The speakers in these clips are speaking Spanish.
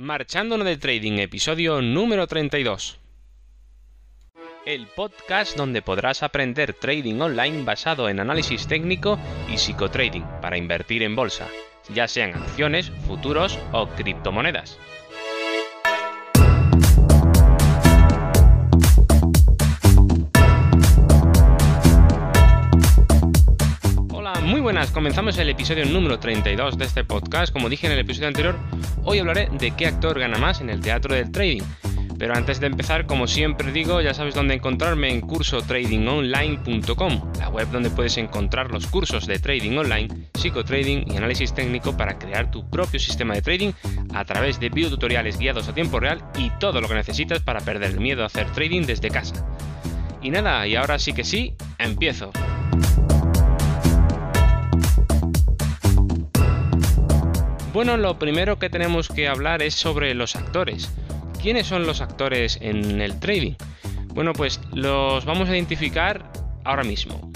Marchándonos de Trading, episodio número 32. El podcast donde podrás aprender trading online basado en análisis técnico y psicotrading para invertir en bolsa, ya sean acciones, futuros o criptomonedas. Comenzamos el episodio número 32 de este podcast. Como dije en el episodio anterior, hoy hablaré de qué actor gana más en el teatro del trading. Pero antes de empezar, como siempre digo, ya sabes dónde encontrarme en cursotradingonline.com, la web donde puedes encontrar los cursos de trading online, psicotrading y análisis técnico para crear tu propio sistema de trading a través de videotutoriales guiados a tiempo real y todo lo que necesitas para perder el miedo a hacer trading desde casa. Y nada, y ahora sí que sí, empiezo. Bueno, lo primero que tenemos que hablar es sobre los actores. ¿Quiénes son los actores en el trading? Bueno, pues los vamos a identificar ahora mismo.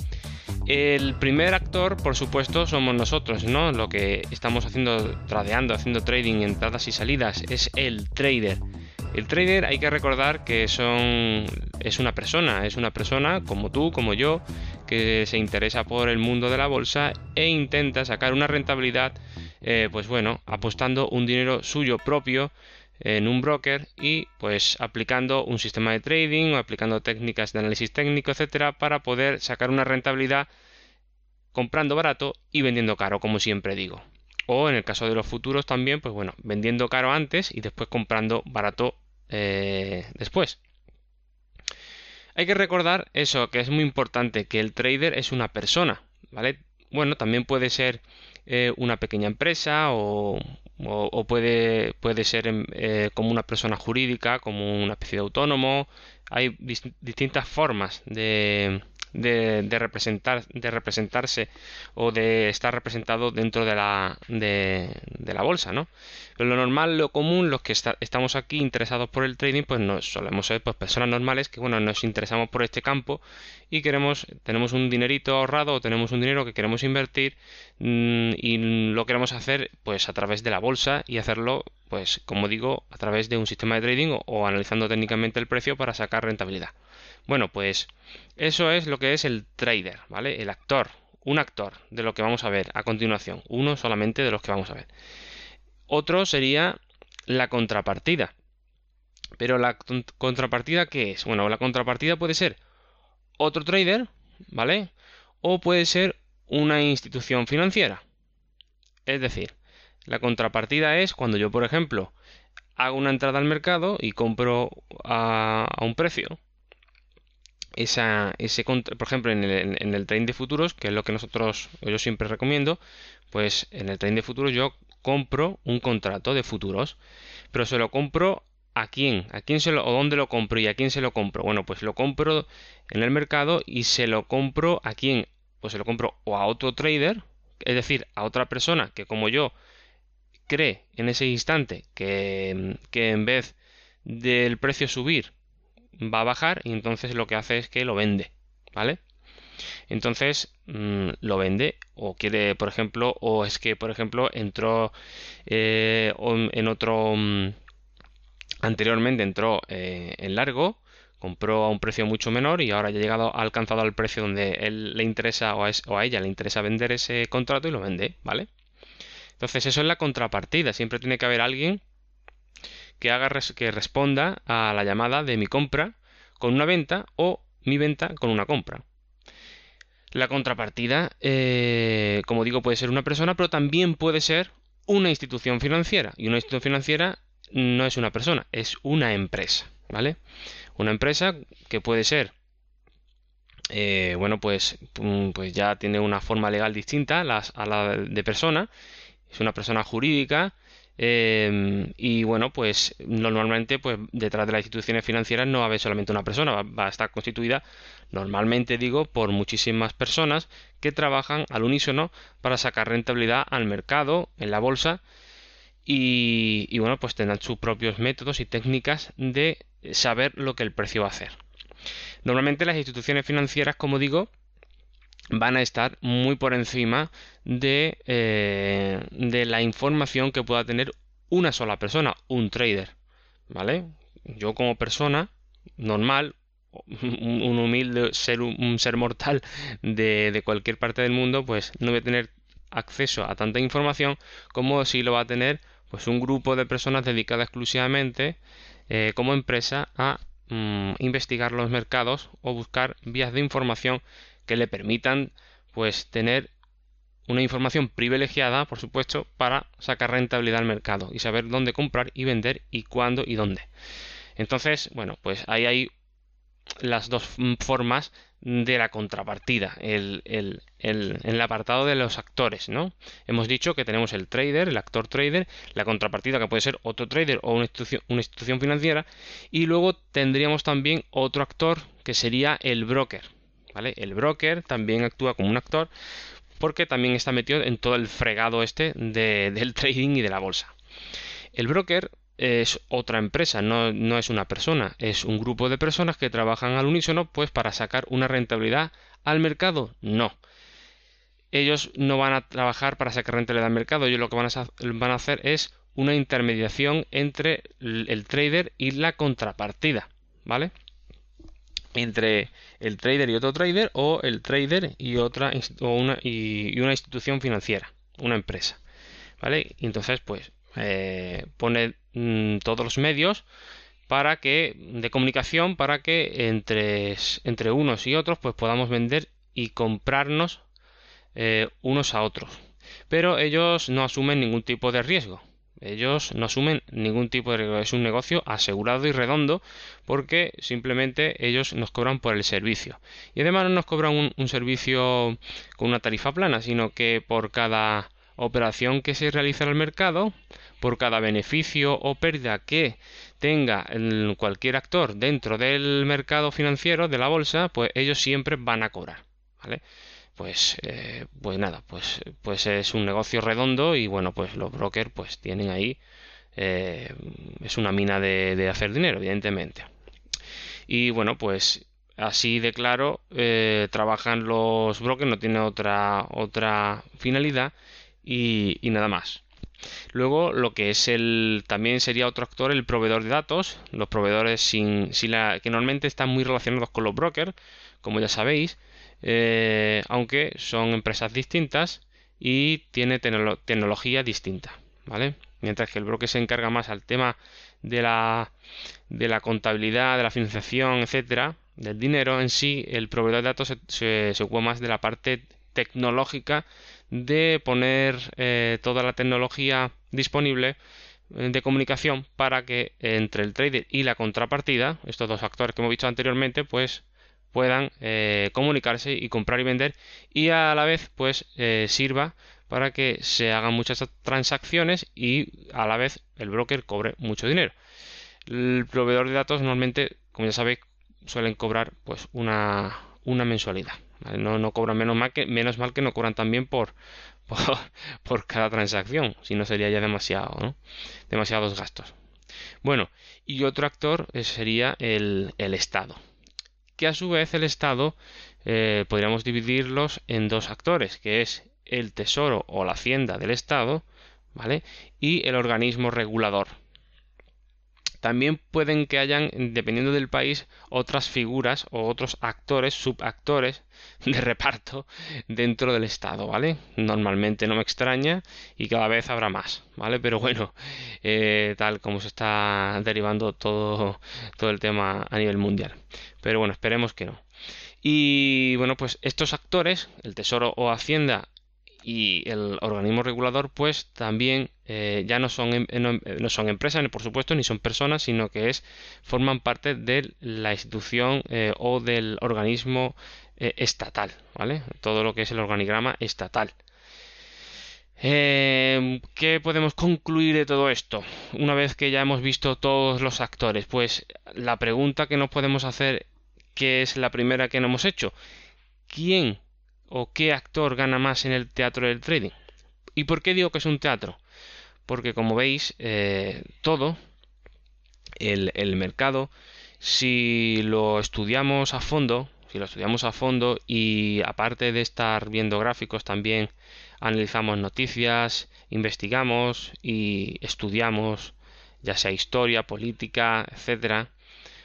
El primer actor, por supuesto, somos nosotros, ¿no? Lo que estamos haciendo, tradeando, haciendo trading, entradas y salidas, es el trader. El trader hay que recordar que son, es una persona, es una persona como tú, como yo, que se interesa por el mundo de la bolsa e intenta sacar una rentabilidad eh, pues bueno, apostando un dinero suyo propio en un broker y pues aplicando un sistema de trading o aplicando técnicas de análisis técnico, etcétera, para poder sacar una rentabilidad comprando barato y vendiendo caro, como siempre digo. O en el caso de los futuros también, pues bueno, vendiendo caro antes y después comprando barato eh, después. Hay que recordar eso, que es muy importante, que el trader es una persona, ¿vale? Bueno, también puede ser eh, una pequeña empresa o, puede, puede ser em, eh, como una persona jurídica, como una especie de autónomo. Hay distintas formas de, de, representar, de representarse o de estar representado dentro de la, de, la bolsa, ¿no? Lo normal, lo común, los que estamos aquí interesados por el trading, pues no solemos ser pues, personas normales que, bueno, nos interesamos por este campo y queremos, tenemos un dinerito ahorrado o tenemos un dinero que queremos invertir mm, y lo queremos hacer, pues, a través de la bolsa y hacerlo, pues, como digo, a través de un sistema de trading o analizando técnicamente el precio para sacar rentabilidad. Bueno, pues eso es lo que es el trader, ¿vale? El actor, un actor de lo que vamos a ver a continuación, uno solamente de los que vamos a ver. Otro sería la contrapartida. Pero la contrapartida, ¿qué es? Bueno, la contrapartida puede ser otro trader, ¿vale? O puede ser una institución financiera. Es decir, la contrapartida es cuando yo, por ejemplo, hago una entrada al mercado y compro a, a un precio esa, ese, por ejemplo, en el, en el trading de futuros, que es lo que nosotros, yo siempre recomiendo, pues en el trading de futuros yo compro un contrato de futuros, pero se lo compro a quién, a quién se lo, o dónde lo compro y a quién se lo compro. Bueno, pues lo compro en el mercado y se lo compro a quién, pues se lo compro o a otro trader, es decir, a otra persona que como yo cree en ese instante que, que en vez del precio subir va a bajar y entonces lo que hace es que lo vende, ¿vale? Entonces mm, lo vende o quiere, por ejemplo, o es que, por ejemplo, entró eh, en otro... Mm, anteriormente entró eh, en largo, compró a un precio mucho menor y ahora ya ha llegado, ha alcanzado al precio donde él le interesa o a, o a ella le interesa vender ese contrato y lo vende, ¿vale? Entonces eso es la contrapartida, siempre tiene que haber alguien que haga que responda a la llamada de mi compra con una venta o mi venta con una compra. La contrapartida, eh, como digo, puede ser una persona, pero también puede ser una institución financiera. Y una institución financiera no es una persona, es una empresa, ¿vale? Una empresa que puede ser, eh, bueno, pues, mm, pues ya tiene una forma legal distinta a la de persona. Es una persona jurídica Em, y bueno, pues normalmente pues detrás de las instituciones financieras no va a haber solamente una persona, va, a estar constituida normalmente digo por muchísimas personas que trabajan al unísono para sacar rentabilidad al mercado, en la bolsa y, y bueno, pues tendrán sus propios métodos y técnicas de saber lo que el precio va a hacer. Normalmente las instituciones financieras, como digo, van a estar muy por encima de, eh, de la información que pueda tener una sola persona, un trader, ¿vale? Yo como persona normal, un humilde ser, un ser mortal de, de cualquier parte del mundo, pues no voy a tener acceso a tanta información como si lo va a tener pues un grupo de personas dedicadas exclusivamente eh, como empresa a mm, investigar los mercados o buscar vías de información que le permitan pues tener una información privilegiada, por supuesto, para sacar rentabilidad al mercado y saber dónde comprar y vender y cuándo y dónde. Entonces, bueno, pues ahí hay las dos formas de la contrapartida, el, el, el, apartado de los actores, ¿no? Hemos dicho que tenemos el trader, el actor trader, la contrapartida que puede ser otro trader o una institución, una institución financiera, y luego tendríamos también otro actor que sería el broker, ¿vale? El broker también actúa como un actor porque también está metido en todo el fregado este de, del trading y de la bolsa. El broker es otra empresa, no, es una persona, es un grupo de personas que trabajan al unísono pues para sacar una rentabilidad al mercado. No. Ellos no van a trabajar para sacar rentabilidad al mercado, ellos lo que van a, van a hacer es una intermediación entre el trader y la contrapartida, ¿vale? Entre el trader y otro trader o el trader y otra o una, y, una institución financiera, una empresa, ¿vale? Entonces pues eh, pone mm, todos los medios para que de comunicación para que entre, entre unos y otros pues podamos vender y comprarnos eh, unos a otros pero ellos no asumen ningún tipo de riesgo ellos no asumen ningún tipo de riesgo es un negocio asegurado y redondo porque simplemente ellos nos cobran por el servicio y además no nos cobran un servicio con una tarifa plana sino que por cada operación que se realiza en el mercado, por cada beneficio o pérdida que tenga cualquier actor dentro del mercado financiero de la bolsa, pues ellos siempre van a cobrar, ¿vale? Pues, eh, pues nada, pues, pues es un negocio redondo y bueno, pues los brokers pues tienen ahí, eh, es una mina de, hacer dinero, evidentemente. Y bueno, pues así de claro eh, trabajan los brokers, no tiene otra, otra finalidad y, nada más. Luego, lo que es el también sería otro actor, el proveedor de datos. Los proveedores sin, la, que normalmente están muy relacionados con los brokers, como ya sabéis, eh, aunque son empresas distintas y tiene tecnología distinta, ¿vale? Mientras que el broker se encarga más al tema de la, de la contabilidad, de la financiación, etcétera, del dinero en sí, el proveedor de datos se, ocupa más de la parte tecnológica de poner eh, toda la tecnología disponible eh, de comunicación para que entre el trader y la contrapartida, estos dos actores que hemos visto anteriormente, pues puedan eh, comunicarse y comprar y vender y a la vez pues sirva para que se hagan muchas transacciones y a la vez el broker cobre mucho dinero. El proveedor de datos normalmente, como ya sabéis, suelen cobrar pues una, una mensualidad. No, no cobran menos mal que menos mal que no cobran también por, por, cada transacción, si no sería ya demasiado, ¿no? demasiados gastos. Bueno, y otro actor eh, sería el, el Estado, que a su vez el Estado eh, podríamos dividirlos en dos actores, que es el Tesoro o la Hacienda del Estado, ¿vale? Y el organismo regulador, también pueden que hayan, dependiendo del país, otras figuras o otros actores, subactores de reparto dentro del Estado, ¿vale? Normalmente no me extraña y cada vez habrá más, ¿vale? Pero bueno, eh, tal como se está derivando todo, todo el tema a nivel mundial. Pero bueno, esperemos que no. Y bueno, pues estos actores, el Tesoro o Hacienda y el organismo regulador pues también eh, ya no son, em, no, son empresas por supuesto ni son personas sino que es forman parte de la institución eh, o del organismo eh, estatal vale todo lo que es el organigrama estatal ¿Qué podemos concluir de todo esto? Una vez que ya hemos visto todos los actores, pues la pregunta que nos podemos hacer, que es la primera que no hemos hecho, ¿quién o qué actor gana más en el teatro del trading. ¿Y por qué digo que es un teatro? Porque como veis, eh, todo, el, mercado, si lo estudiamos a fondo, si lo estudiamos a fondo y aparte de estar viendo gráficos también analizamos noticias, investigamos y estudiamos ya sea historia, política, etcétera,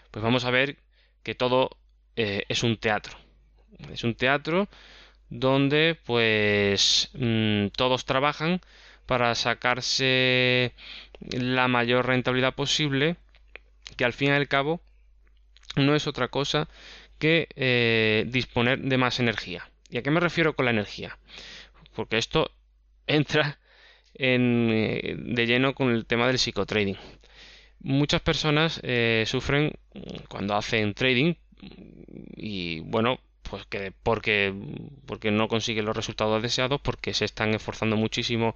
pues vamos a ver que todo eh, es un teatro. Es un teatro donde pues mm, todos trabajan para sacarse la mayor rentabilidad posible, que al fin y al cabo no es otra cosa que eh, disponer de más energía. ¿Y a qué me refiero con la energía? Porque esto entra en, eh, de lleno con el tema del psicotrading. Muchas personas sufren cuando hacen trading y bueno, pues que porque, porque no consiguen los resultados deseados, porque se están esforzando muchísimo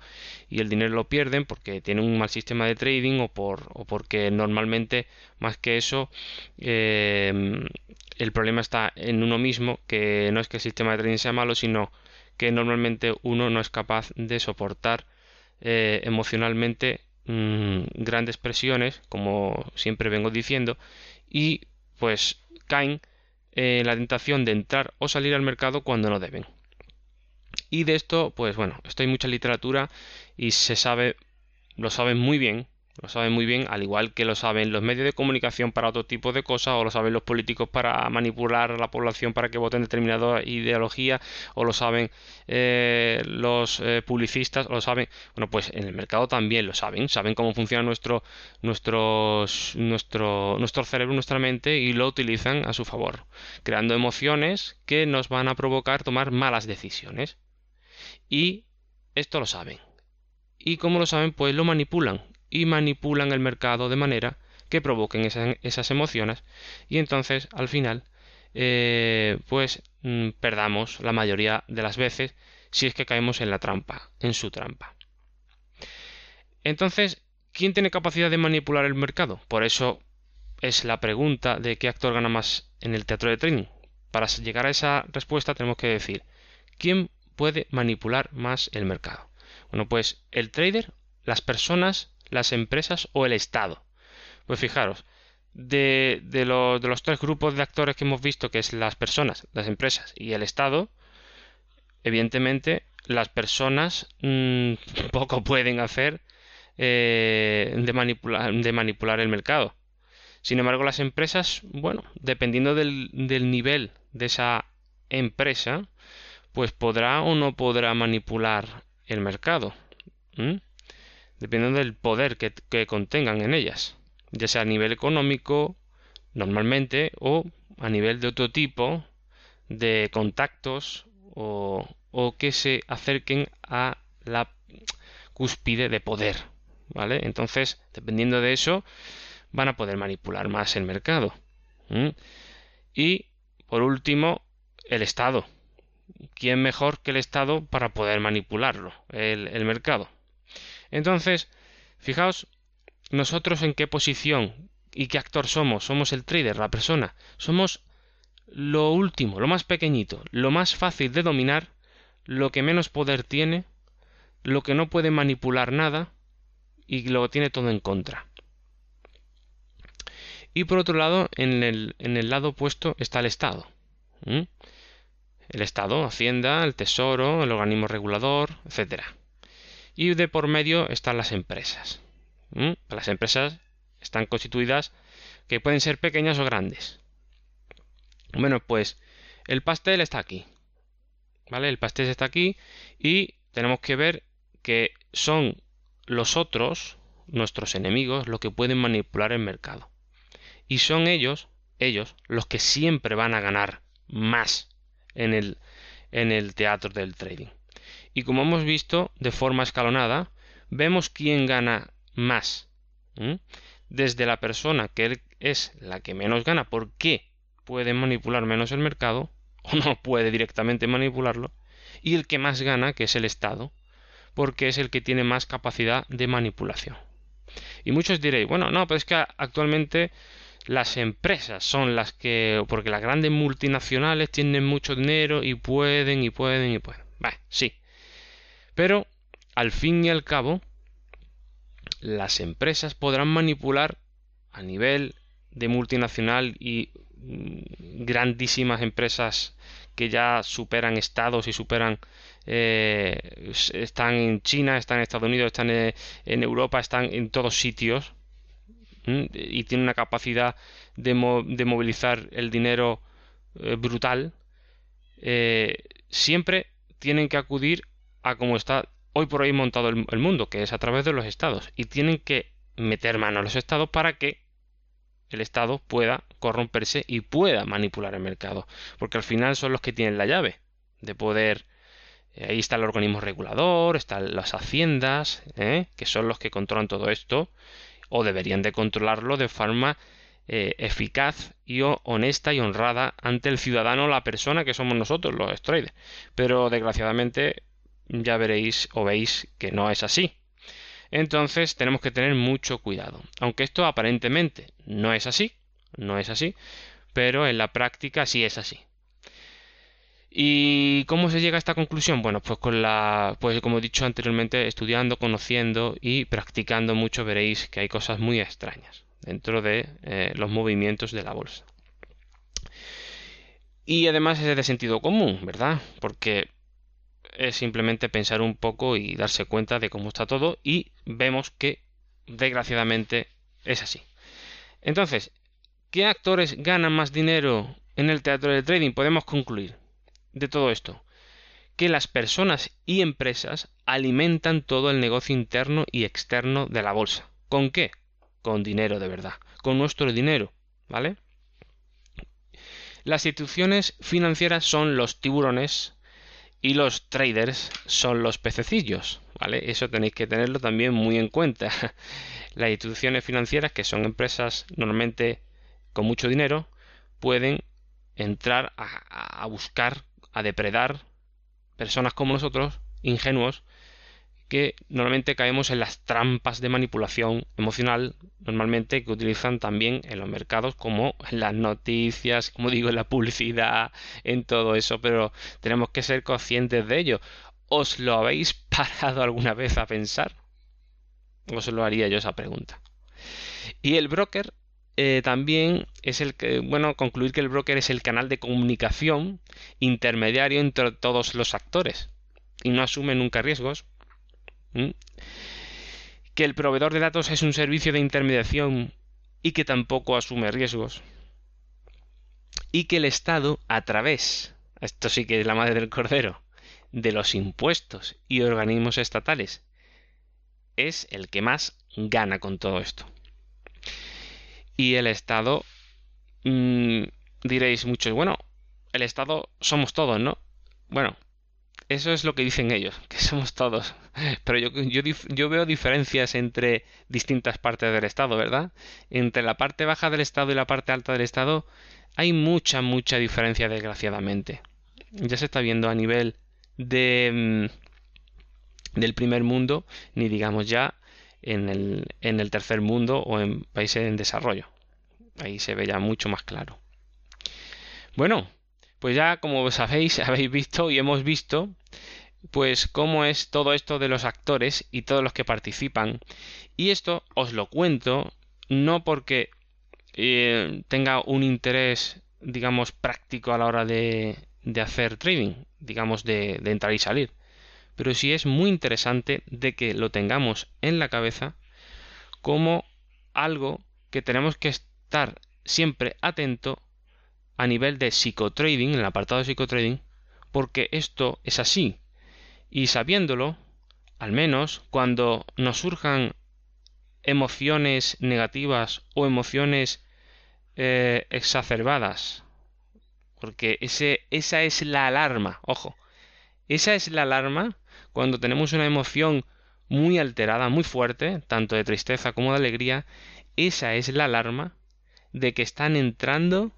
y el dinero lo pierden, porque tienen un mal sistema de trading o, por, o porque normalmente, más que eso, eh, el problema está en uno mismo, que no es que el sistema de trading sea malo, sino que normalmente uno no es capaz de soportar eh, emocionalmente mm, grandes presiones, como siempre vengo diciendo, y pues caen en la tentación de entrar o salir al mercado cuando no deben. Y de esto, pues bueno, esto mucha literatura y se sabe, lo saben muy bien lo saben muy bien, al igual que lo saben los medios de comunicación para otro tipo de cosas, o lo saben los políticos para manipular a la población para que voten determinada ideología, o lo saben eh, los eh, publicistas, o lo saben, bueno, pues en el mercado también lo saben, saben cómo funciona nuestro, nuestro, nuestro, nuestro cerebro, nuestra mente, y lo utilizan a su favor, creando emociones que nos van a provocar tomar malas decisiones. Y esto lo saben. Y como lo saben, pues lo manipulan y manipulan el mercado de manera que provoquen esas, emociones y entonces al final eh, pues mm, perdamos la mayoría de las veces si es que caemos en la trampa, en su trampa. Entonces, ¿quién tiene capacidad de manipular el mercado? Por eso es la pregunta de qué actor gana más en el teatro de trading. Para llegar a esa respuesta tenemos que decir, ¿quién puede manipular más el mercado? Bueno, pues el trader, las personas las empresas o el Estado. Pues fijaros, de, de, los tres grupos de actores que hemos visto, que es las personas, las empresas y el Estado, evidentemente las personas mm, poco pueden hacer eh, de, manipular, de manipular el mercado. Sin embargo, las empresas, bueno, dependiendo del, del nivel de esa empresa, pues podrá o no podrá manipular el mercado dependiendo del poder que, contengan en ellas, ya sea a nivel económico, normalmente, o a nivel de otro tipo de contactos o, que se acerquen a la cúspide de poder, ¿vale? Entonces, dependiendo de eso, van a poder manipular más el mercado. Y, por último, el Estado. ¿Quién mejor que el Estado para poder manipularlo, el mercado? Entonces, fijaos nosotros en qué posición y qué actor somos. Somos el trader, la persona. Somos lo último, lo más pequeñito, lo más fácil de dominar, lo que menos poder tiene, lo que no puede manipular nada y lo tiene todo en contra. Y por otro lado, en el, en el lado opuesto está el Estado. El Estado, Hacienda, el Tesoro, el organismo regulador, etcétera y de por medio están las empresas. Las empresas están constituidas que pueden ser pequeñas o grandes. Bueno, pues el pastel está aquí. ¿Vale? El pastel está aquí y tenemos que ver que son los otros, nuestros enemigos, los que pueden manipular el mercado. Y son ellos, ellos, los que siempre van a ganar más en el, en el teatro del trading. Y como hemos visto de forma escalonada, vemos quién gana más. Desde la persona que es la que menos gana, ¿por qué puede manipular menos el mercado? O no puede directamente manipularlo. Y el que más gana, que es el Estado, porque es el que tiene más capacidad de manipulación. Y muchos diréis, bueno, no, pero es que actualmente las empresas son las que, porque las grandes multinacionales tienen mucho dinero y pueden y pueden y pueden. Vale, sí, pero, al fin y al cabo, las empresas podrán manipular a nivel de multinacional y mm, grandísimas empresas que ya superan estados y superan eh, están en China, están en Estados Unidos, están en, Europa, están en todos sitios y tienen una capacidad de, movilizar el dinero eh, brutal. Eh, siempre tienen que acudir a como está hoy por hoy montado el, mundo, que es a través de los estados, y tienen que meter mano a los estados para que el Estado pueda corromperse y pueda manipular el mercado, porque al final son los que tienen la llave de poder. Eh, ahí está el organismo regulador, están las haciendas, ¿eh? que son los que controlan todo esto, o deberían de controlarlo de forma eh, eficaz y honesta y honrada ante el ciudadano, la persona que somos nosotros, los traders. Pero desgraciadamente ya veréis o veis que no es así. Entonces tenemos que tener mucho cuidado. Aunque esto aparentemente no es así, no es así, pero en la práctica sí es así. ¿Y cómo se llega a esta conclusión? Bueno, pues con la, pues como he dicho anteriormente, estudiando, conociendo y practicando mucho veréis que hay cosas muy extrañas dentro de eh, los movimientos de la bolsa. Y además es de sentido común, ¿verdad? Porque es simplemente pensar un poco y darse cuenta de cómo está todo y vemos que desgraciadamente es así. Entonces, ¿qué actores ganan más dinero en el teatro del trading? Podemos concluir de todo esto que las personas y empresas alimentan todo el negocio interno y externo de la bolsa. ¿Con qué? Con dinero de verdad, con nuestro dinero, ¿vale? Las instituciones financieras son los tiburones y los traders son los pececillos, ¿vale? Eso tenéis que tenerlo también muy en cuenta. Las instituciones financieras, que son empresas normalmente con mucho dinero, pueden entrar a, a buscar, a depredar personas como nosotros, ingenuos, que normalmente caemos en las trampas de manipulación emocional, normalmente que utilizan también en los mercados, como en las noticias, como digo, en la publicidad, en todo eso, pero tenemos que ser conscientes de ello. ¿Os lo habéis parado alguna vez a pensar? Os lo haría yo esa pregunta. Y el broker eh, también es el que, bueno, concluir que el broker es el canal de comunicación intermediario entre todos los actores y no asume nunca riesgos Que el proveedor de datos es un servicio de intermediación y que tampoco asume riesgos. Y que el Estado, a través, esto sí que es la madre del cordero, de los impuestos y organismos estatales, es el que más gana con todo esto. Y el Estado, mm, diréis muchos, bueno, el Estado somos todos, ¿no? Bueno, eso es lo que dicen ellos, que somos todos. Pero yo, veo diferencias entre distintas partes del Estado, ¿verdad? Entre la parte baja del Estado y la parte alta del Estado hay mucha, mucha diferencia, desgraciadamente. Ya se está viendo a nivel de, mm, del primer mundo, ni digamos ya en el, en el tercer mundo o en países en desarrollo. Ahí se ve ya mucho más claro. Bueno, pues ya como sabéis, habéis visto y hemos visto pues cómo es todo esto de los actores y todos los que participan. Y esto os lo cuento no porque eh, tenga un interés, digamos, práctico a la hora de, de hacer trading, digamos, de, de entrar y salir. Pero sí es muy interesante de que lo tengamos en la cabeza como algo que tenemos que estar siempre atento a nivel de psicotrading, en el apartado de psicotrading, porque esto es así. Y sabiéndolo, al menos cuando nos surjan emociones negativas o emociones eh, exacerbadas, porque ese, esa es la alarma, ojo, esa es la alarma cuando tenemos una emoción muy alterada, muy fuerte, tanto de tristeza como de alegría, esa es la alarma de que están entrando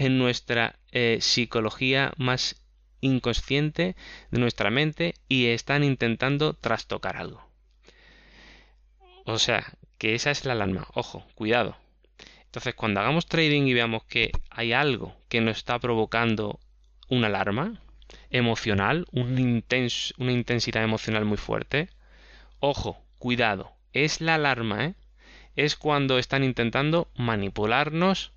en nuestra eh, psicología más inconsciente de nuestra mente y están intentando trastocar algo. O sea, que esa es la alarma. Ojo, cuidado. Entonces, cuando hagamos trading y veamos que hay algo que nos está provocando una alarma emocional, una intensidad emocional muy fuerte, ojo, cuidado. Es la alarma, ¿eh? Es cuando están intentando manipularnos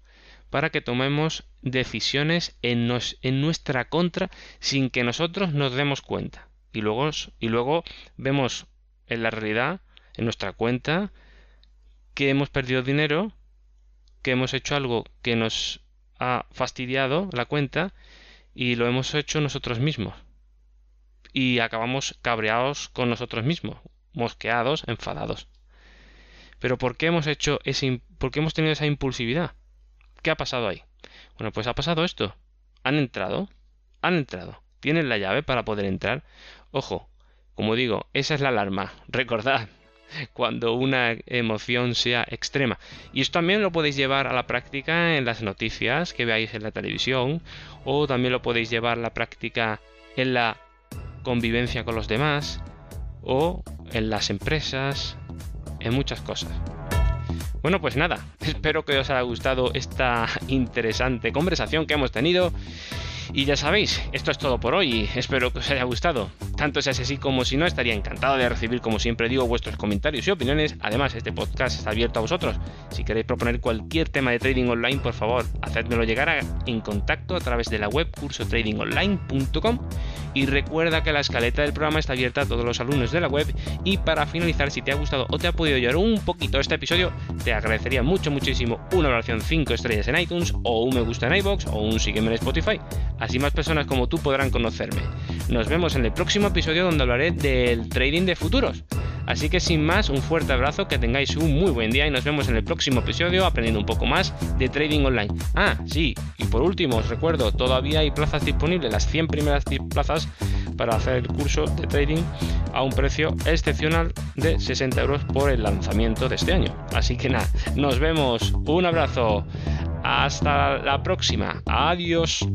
para que tomemos decisiones en, nuestra contra sin que nosotros nos demos cuenta. Y luego, y luego vemos en la realidad, en nuestra cuenta, que hemos perdido dinero, que hemos hecho algo que nos ha fastidiado la cuenta y lo hemos hecho nosotros mismos. Y acabamos cabreados con nosotros mismos, mosqueados, enfadados. Pero ¿por qué hemos hecho ese, por qué hemos tenido esa impulsividad? ¿Qué ha pasado ahí? Bueno, pues ha pasado esto. Han entrado, han entrado. Tienen la llave para poder entrar. Ojo, como digo, esa es la alarma. Recordad, cuando una emoción sea extrema. Y esto también lo podéis llevar a la práctica en las noticias que veáis en la televisión o también lo podéis llevar a la práctica en la convivencia con los demás o en las empresas, en muchas cosas. Bueno, pues nada, espero que os haya gustado esta interesante conversación que hemos tenido y ya sabéis, esto es todo por hoy. Espero que os haya gustado. Tanto si es así como si no, estaría encantado de recibir, como siempre digo, vuestros comentarios y opiniones. Además, este podcast está abierto a vosotros. Si queréis proponer cualquier tema de trading online, por favor, hacedmelo llegar en contacto a través de la web cursotradingonline.com. Y recuerda que la escaleta del programa está abierta a todos los alumnos de la web. Y para finalizar, si te ha gustado o te ha podido ayudar un poquito este episodio, te agradecería mucho, muchísimo una valoración 5 estrellas en iTunes, o un me gusta en iBox, o un sígueme en Spotify. Así más personas como tú podrán conocerme. Nos vemos en el próximo episodio donde hablaré del trading de futuros. Así que sin más, un fuerte abrazo, que tengáis un muy buen día y nos vemos en el próximo episodio aprendiendo un poco más de trading online. Ah, sí, y por último os recuerdo, todavía hay plazas disponibles, las 100 primeras plazas para hacer el curso de trading a un precio excepcional de 60 euros por el lanzamiento de este año. Así que nada, nos vemos, un abrazo, hasta la próxima, adiós.